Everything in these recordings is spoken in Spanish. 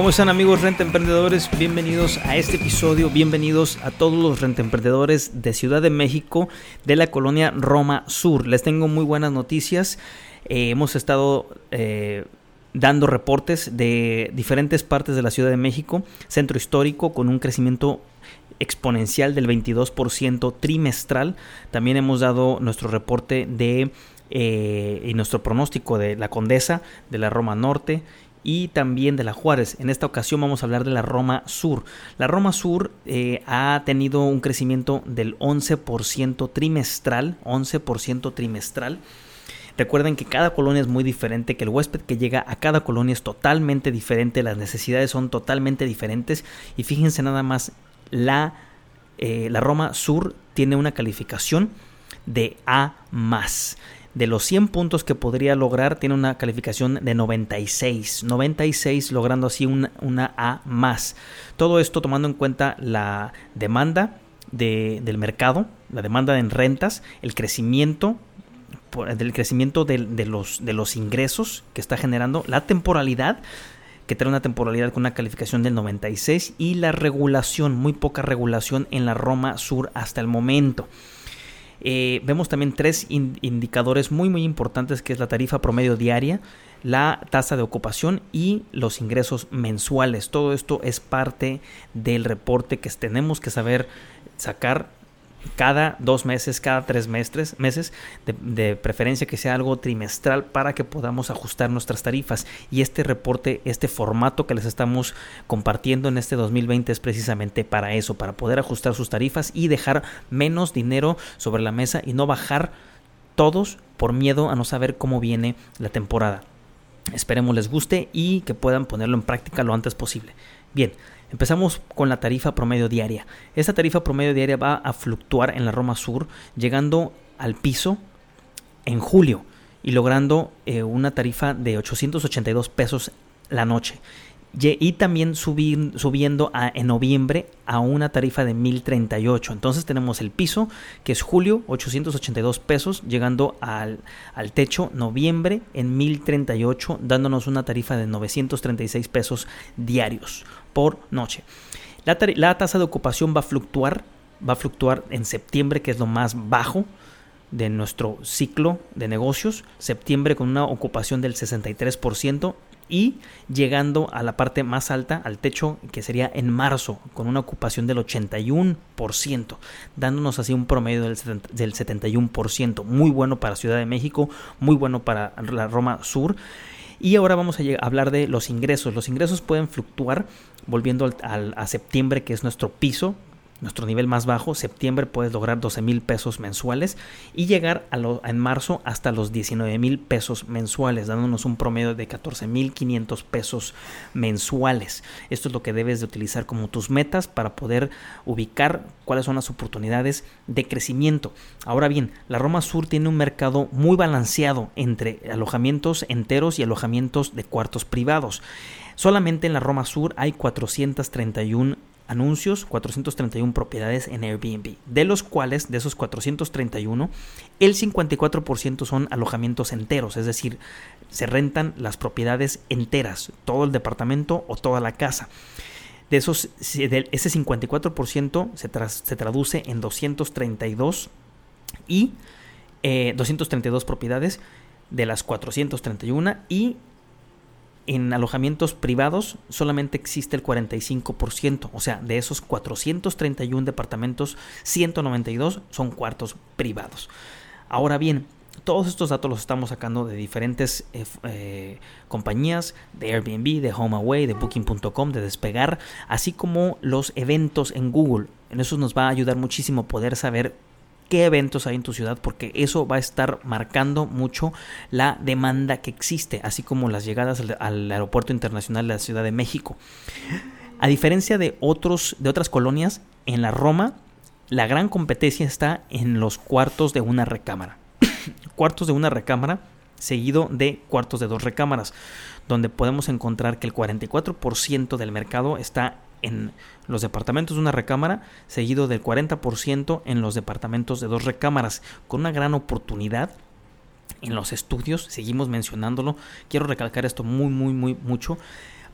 ¿Cómo están amigos renta emprendedores? Bienvenidos a este episodio, bienvenidos a todos los renta emprendedores de Ciudad de México, de la colonia Roma Sur. Les tengo muy buenas noticias. Eh, hemos estado eh, dando reportes de diferentes partes de la Ciudad de México, centro histórico con un crecimiento exponencial del 22% trimestral. También hemos dado nuestro reporte de eh, y nuestro pronóstico de la Condesa, de la Roma Norte y también de la Juárez. En esta ocasión vamos a hablar de la Roma Sur. La Roma Sur eh, ha tenido un crecimiento del 11% trimestral, 11% trimestral. Recuerden que cada colonia es muy diferente, que el huésped que llega a cada colonia es totalmente diferente, las necesidades son totalmente diferentes y fíjense nada más, la, eh, la Roma Sur tiene una calificación de A más. De los 100 puntos que podría lograr, tiene una calificación de 96. 96 logrando así una, una A más. Todo esto tomando en cuenta la demanda de- del mercado, la demanda en rentas, el crecimiento del crecimiento de, los, de los ingresos que está generando, la temporalidad, que trae una temporalidad con una calificación del 96, y la regulación, muy poca regulación en la Roma Sur hasta el momento. Eh, vemos también tres in- indicadores muy muy importantes que es la tarifa promedio diaria, la tasa de ocupación y los ingresos mensuales. Todo esto es parte del reporte que tenemos que saber sacar cada dos meses, cada tres meses, meses de, de preferencia que sea algo trimestral para que podamos ajustar nuestras tarifas. Y este reporte, este formato que les estamos compartiendo en este 2020 es precisamente para eso, para poder ajustar sus tarifas y dejar menos dinero sobre la mesa y no bajar todos por miedo a no saber cómo viene la temporada. Esperemos les guste y que puedan ponerlo en práctica lo antes posible. Bien, empezamos con la tarifa promedio diaria. Esta tarifa promedio diaria va a fluctuar en la Roma Sur, llegando al piso en julio y logrando eh, una tarifa de 882 pesos la noche. Y también subir- subiendo en noviembre a una tarifa de 1038. Entonces tenemos el piso, que es julio, 882 pesos, llegando al, al techo noviembre en 1038, dándonos una tarifa de 936 pesos diarios por noche. La, la tasa de ocupación va a fluctuar, va a fluctuar en septiembre, que es lo más bajo de nuestro ciclo de negocios. Septiembre con una ocupación del 63% y llegando a la parte más alta, al techo, que sería en marzo, con una ocupación del 81%, dándonos así un promedio del 70 del 71%. Muy bueno para Ciudad de México, muy bueno para la Roma Sur. Y ahora vamos a hablar de los ingresos. Los ingresos pueden fluctuar volviendo al- a septiembre, que es nuestro piso, nuestro nivel más bajo. Septiembre puedes lograr 12 mil pesos mensuales y llegar a lo- en marzo hasta los 19 mil pesos mensuales, dándonos un promedio de 14 mil 500 pesos mensuales. Esto es lo que debes de utilizar como tus metas para poder ubicar cuáles son las oportunidades de crecimiento. Ahora bien, la Roma Sur tiene un mercado muy balanceado entre alojamientos enteros y alojamientos de cuartos privados. Solamente en la Roma Sur hay 431 anuncios, 431 propiedades en Airbnb, de los cuales, de esos 431, el 54% son alojamientos enteros, es decir, se rentan las propiedades enteras, todo el departamento o toda la casa. De esos, de ese 54% se, se traduce en 232 y eh, 232 propiedades de las 431 y en alojamientos privados solamente existe el 45%, o sea, de esos 431 departamentos, 192 son cuartos privados. Ahora bien, todos estos datos los estamos sacando de diferentes eh, eh, compañías, de Airbnb, de HomeAway, de Booking.com, de Despegar, así como los eventos en Google. En eso nos va a ayudar muchísimo poder saber qué eventos hay en tu ciudad, porque eso va a estar marcando mucho la demanda que existe, así como las llegadas al, aeropuerto internacional de la Ciudad de México. A diferencia de otros de otras colonias, en la Roma la gran competencia está en los cuartos de una recámara. cuartos de una recámara seguido de cuartos de dos recámaras, donde podemos encontrar que el 44% del mercado está en los departamentos de una recámara, seguido del 40% en los departamentos de dos recámaras, con una gran oportunidad en los estudios, seguimos mencionándolo, quiero recalcar esto muy, muy, muy mucho,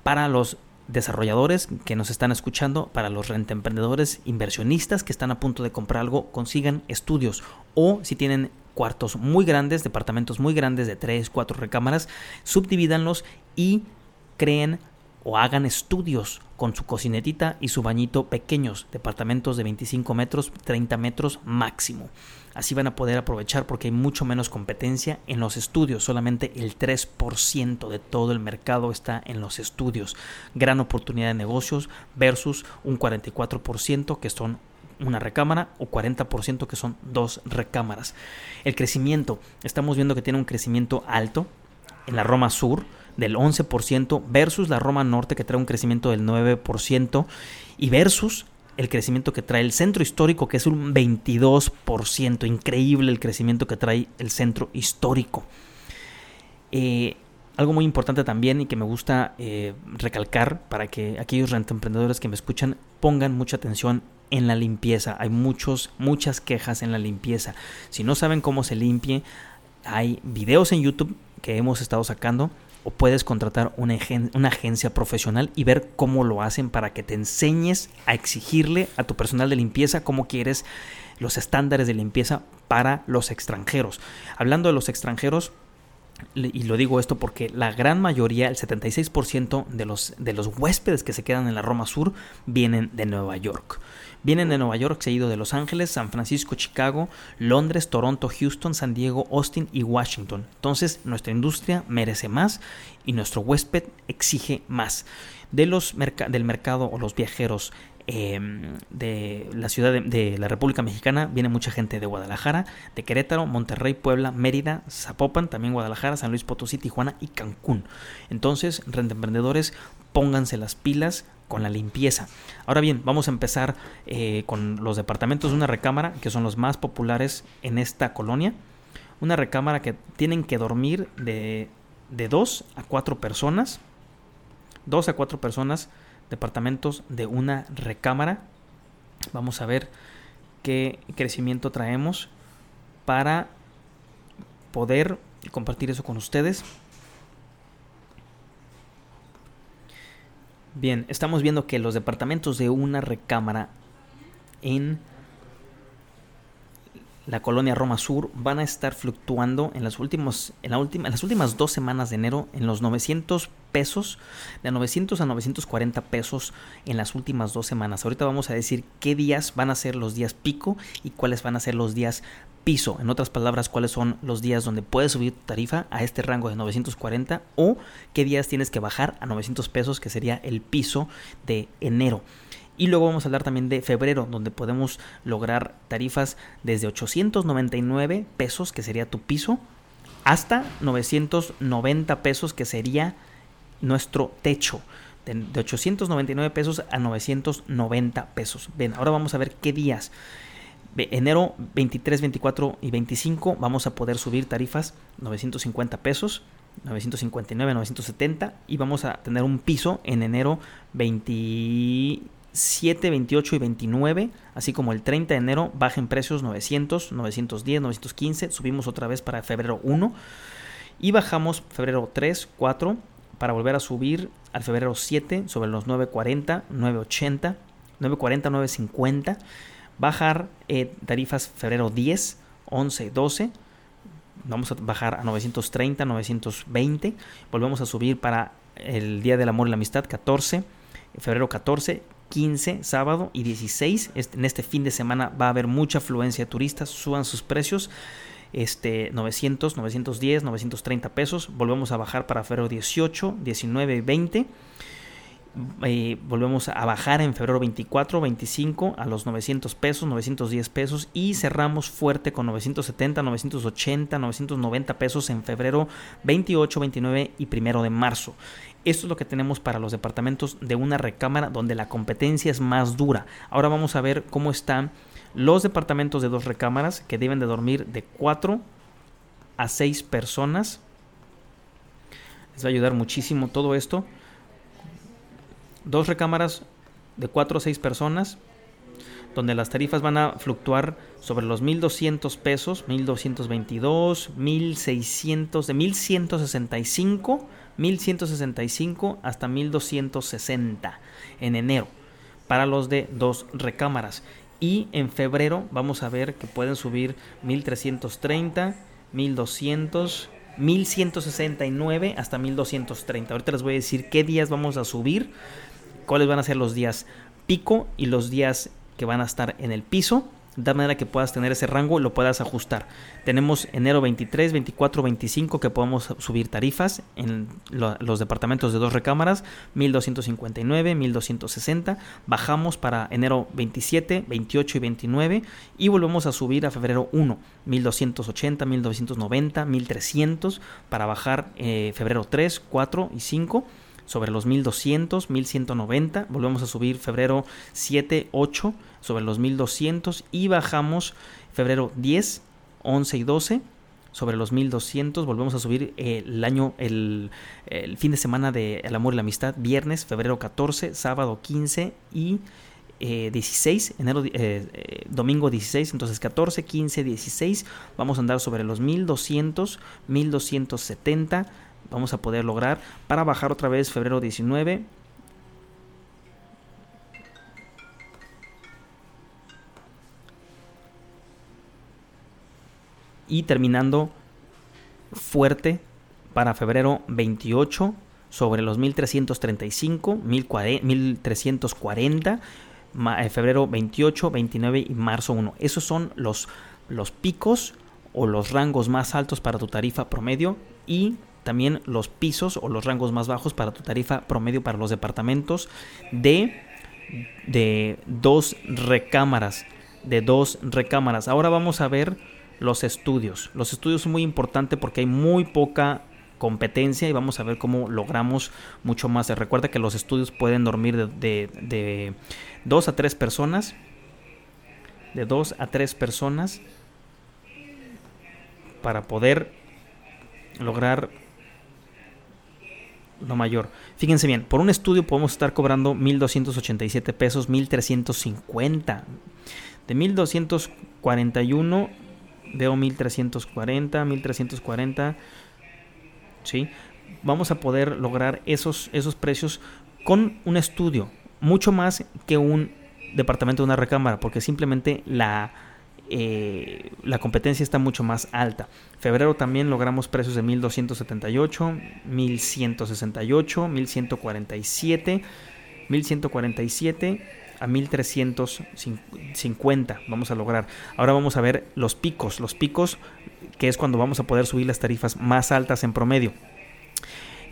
para los desarrolladores que nos están escuchando, para los emprendedores inversionistas que están a punto de comprar algo, consigan estudios o si tienen cuartos muy grandes, departamentos muy grandes de 3, 4 recámaras, subdivídanlos y creen o hagan estudios con su cocinetita y su bañito pequeños, departamentos de 25 metros, 30 metros máximo. Así van a poder aprovechar porque hay mucho menos competencia en los estudios, solamente el 3% de todo el mercado está en los estudios. Gran oportunidad de negocios versus un 44% que son una recámara o 40% que son dos recámaras. El crecimiento, estamos viendo que tiene un crecimiento alto en la Roma Sur, del 11% versus la Roma Norte que trae un crecimiento del 9% y versus el crecimiento que trae el centro histórico que es un 22%. Increíble el crecimiento que trae el centro histórico. Eh, algo muy importante también y que me gusta eh, recalcar para que aquellos emprendedores que me escuchan pongan mucha atención en la limpieza. Hay muchos, muchas quejas en la limpieza. Si no saben cómo se limpie, hay videos en YouTube que hemos estado sacando o puedes contratar una, una, agencia profesional y ver cómo lo hacen para que te enseñes a exigirle a tu personal de limpieza cómo quieres los estándares de limpieza para los extranjeros. Hablando de los extranjeros, y lo digo esto porque la gran mayoría, el 76% de los, de los huéspedes que se quedan en la Roma Sur vienen de Nueva York. Vienen de Nueva York, seguido de Los Ángeles, San Francisco, Chicago, Londres, Toronto, Houston, San Diego, Austin y Washington. Entonces, nuestra industria merece más y nuestro huésped exige más. De los del mercado o los viajeros em, de la ciudad de, la República Mexicana viene mucha gente de Guadalajara, de Querétaro, Monterrey, Puebla, Mérida, Zapopan, también Guadalajara, San Luis Potosí, Tijuana y Cancún. Entonces, renta emprendedores, pónganse las pilas, con la limpieza. Ahora bien, vamos a empezar eh, con los departamentos de una recámara, que son los más populares en esta colonia. Una recámara que tienen que dormir de, de dos a cuatro personas. Dos a cuatro personas, departamentos de una recámara. Vamos a ver qué crecimiento traemos para poder compartir eso con ustedes. Bien, estamos viendo que los departamentos de una recámara en la colonia Roma Sur van a estar fluctuando en las, en, la última, en las últimas dos semanas de enero en los 900 pesos, de 900 a 940 pesos en las últimas dos semanas. Ahorita vamos a decir qué días van a ser los días pico y cuáles van a ser los días piso. En otras palabras, cuáles son los días donde puedes subir tu tarifa a este rango de 940 o qué días tienes que bajar a 900 pesos, que sería el piso de enero. Y luego vamos a hablar también de febrero, donde podemos lograr tarifas desde 899 pesos, que sería tu piso, hasta 990 pesos, que sería nuestro techo. De 899 pesos a 990 pesos. Bien, ahora vamos a ver qué días enero 23, 24 y 25 vamos a poder subir tarifas 950 pesos, 959, 970 y vamos a tener un piso en enero 27, 28 y 29, así como el 30 de enero baja en precios 900, 910, 915, subimos otra vez para febrero 1 y bajamos febrero 3, 4 para volver a subir al febrero 7 sobre los 940, 980, 940, 950 bajar eh, tarifas febrero 10, 11, 12. Vamos a bajar a 930, 920. Volvemos a subir para el Día del Amor y la Amistad 14, febrero 14, 15, sábado y 16. Este, en este fin de semana va a haber mucha afluencia de turistas. Suban sus precios. Este 900, 910, 930 pesos. Volvemos a bajar para febrero 18, 19 y 20 eh, volvemos a bajar en febrero 24, 25 a los 900 pesos, 910 pesos y cerramos fuerte con 970, 980, 990 pesos en febrero 28, 29 y primero de marzo. Esto es lo que tenemos para los departamentos de una recámara donde la competencia es más dura. Ahora vamos a ver cómo están los departamentos de dos recámaras que deben de dormir de 4 a 6 personas. Les va a ayudar muchísimo todo esto. Dos recámaras de 4 a 6 personas donde las tarifas van a fluctuar sobre los 1200 pesos, 1222, 1600, de 1165, 1165 hasta 1260 en enero para los de dos recámaras. Y en febrero vamos a ver que pueden subir 1330, 1200, 1169 hasta 1230. Ahorita les voy a decir qué días vamos a subir, cuáles van a ser los días pico y los días que van a estar en el piso, de manera que puedas tener ese rango lo puedas ajustar. Tenemos enero 23, 24, 25 que podemos subir tarifas en los departamentos de dos recámaras, 1259, 1260. Bajamos para enero 27, 28 y 29 y volvemos a subir a febrero 1, 1280, 1290, 1300 para bajar eh, febrero 3, 4 y 5 sobre los 1200, 1190, volvemos a subir febrero 7, 8 sobre los 1200 y bajamos febrero 10, 11 y 12 sobre los 1200, volvemos a subir el año, el, fin de semana de El Amor y la Amistad, viernes, febrero 14, sábado 15 y 16, eh, enero, eh, eh, domingo 16, entonces 14, 15, 16, vamos a andar sobre los 1200, 1270, vamos a poder lograr para bajar otra vez febrero 19 y terminando fuerte para febrero 28 sobre los 1335 1340 eh, febrero 28 29 y marzo 1 esos son los los picos o los rangos más altos para tu tarifa promedio y también los pisos o los rangos más bajos para tu tarifa promedio para los departamentos de, de dos recámaras. De dos recámaras. Ahora vamos a ver los estudios. Los estudios son muy importantes porque hay muy poca competencia y vamos a ver cómo logramos mucho más. Recuerda que los estudios pueden dormir de, de, de dos a tres personas. De dos a tres personas para poder lograr lo mayor. Fíjense bien, por un estudio podemos estar cobrando 1.287 pesos, 1.350. De 1.241 veo 1.340, 1.340. ¿Sí? Vamos a poder lograr esos, esos precios con un estudio, mucho más que un departamento de una recámara, porque simplemente la eh, la competencia está mucho más alta. Febrero también logramos precios de 1278, 1168, 1147, 1147 a 1350 vamos a lograr. Ahora vamos a ver los picos, los picos que es cuando vamos a poder subir las tarifas más altas en promedio.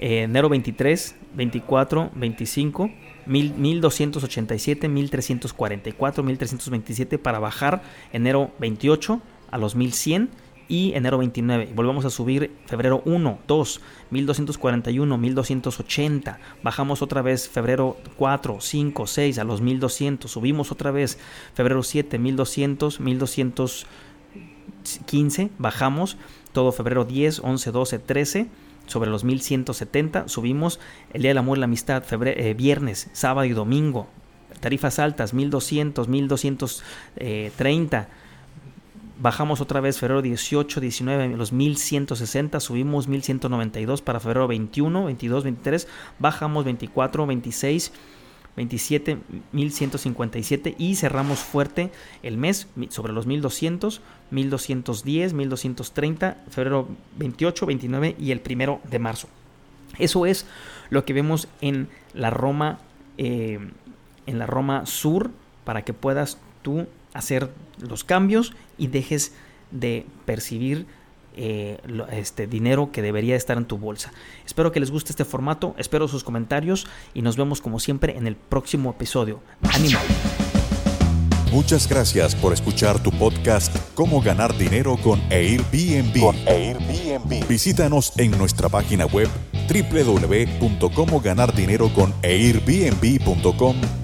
Eh, enero 23, 24, 25 1287, 1344, 1327 para bajar enero 28 a los 1100 y enero 29. Volvemos a subir febrero 1, 2, 1241, 1280. Bajamos otra vez febrero 4, 5, 6 a los 1200. Subimos otra vez febrero 7, 1200, 1215. Bajamos todo febrero 10, 11, 12, 13 sobre los 1170. Subimos el Día del Amor y la Amistad, febrero, eh, viernes, sábado y domingo. Tarifas altas, 1200, 1230. Bajamos otra vez febrero 18, 19, los 1160. Subimos 1192 para febrero 21, 22, 23. Bajamos 24, 26. 27, 1157 y cerramos fuerte el mes sobre los 1200, 1210, 1230, febrero 28, 29 y el primero de marzo. Eso es lo que vemos en la Roma, eh, en la Roma Sur, para que puedas tú hacer los cambios y dejes de percibir eh, este dinero que debería estar en tu bolsa. Espero que les guste este formato, espero sus comentarios y nos vemos como siempre en el próximo episodio. Animal. Muchas gracias por escuchar tu podcast Cómo ganar dinero con Airbnb. Con Airbnb. Visítanos en nuestra página web www.comoganardineroconairbnb.com